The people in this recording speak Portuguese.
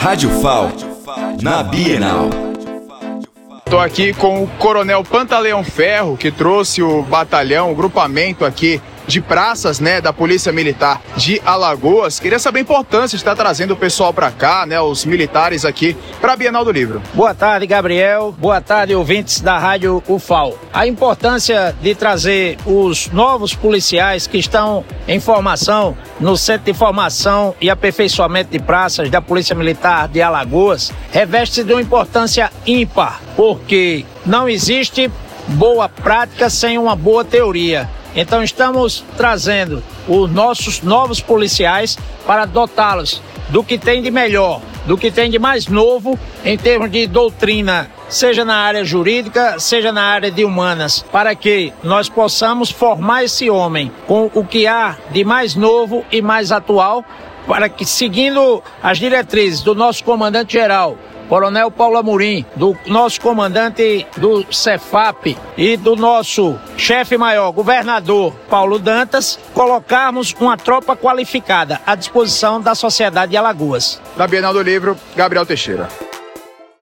Rádio FAL, na Bienal. Estou aqui com o Coronel Pantaleão Ferro, que trouxe o batalhão, o grupamento aqui de praças, né, da Polícia Militar de Alagoas. Queria saber a importância de estar trazendo o pessoal para cá, né, os militares aqui para a Bienal do Livro. Boa tarde, Gabriel. Boa tarde, ouvintes da Rádio UFAL. A importância de trazer os novos policiais que estão em formação no Centro de Formação e Aperfeiçoamento de Praças da Polícia Militar de Alagoas reveste de uma importância ímpar, porque não existe boa prática sem uma boa teoria. Então estamos trazendo os nossos novos policiais para dotá-los do que tem de melhor, do que tem de mais novo em termos de doutrina, seja na área jurídica, seja na área de humanas, para que nós possamos formar esse homem com o que há de mais novo e mais atual, para que seguindo as diretrizes do nosso comandante geral, Coronel Paulo Amorim, do nosso comandante do Cefap e do nosso chefe maior, governador Paulo Dantas, colocarmos uma tropa qualificada à disposição da sociedade de Alagoas. Da Bienal do Livro, Gabriel Teixeira.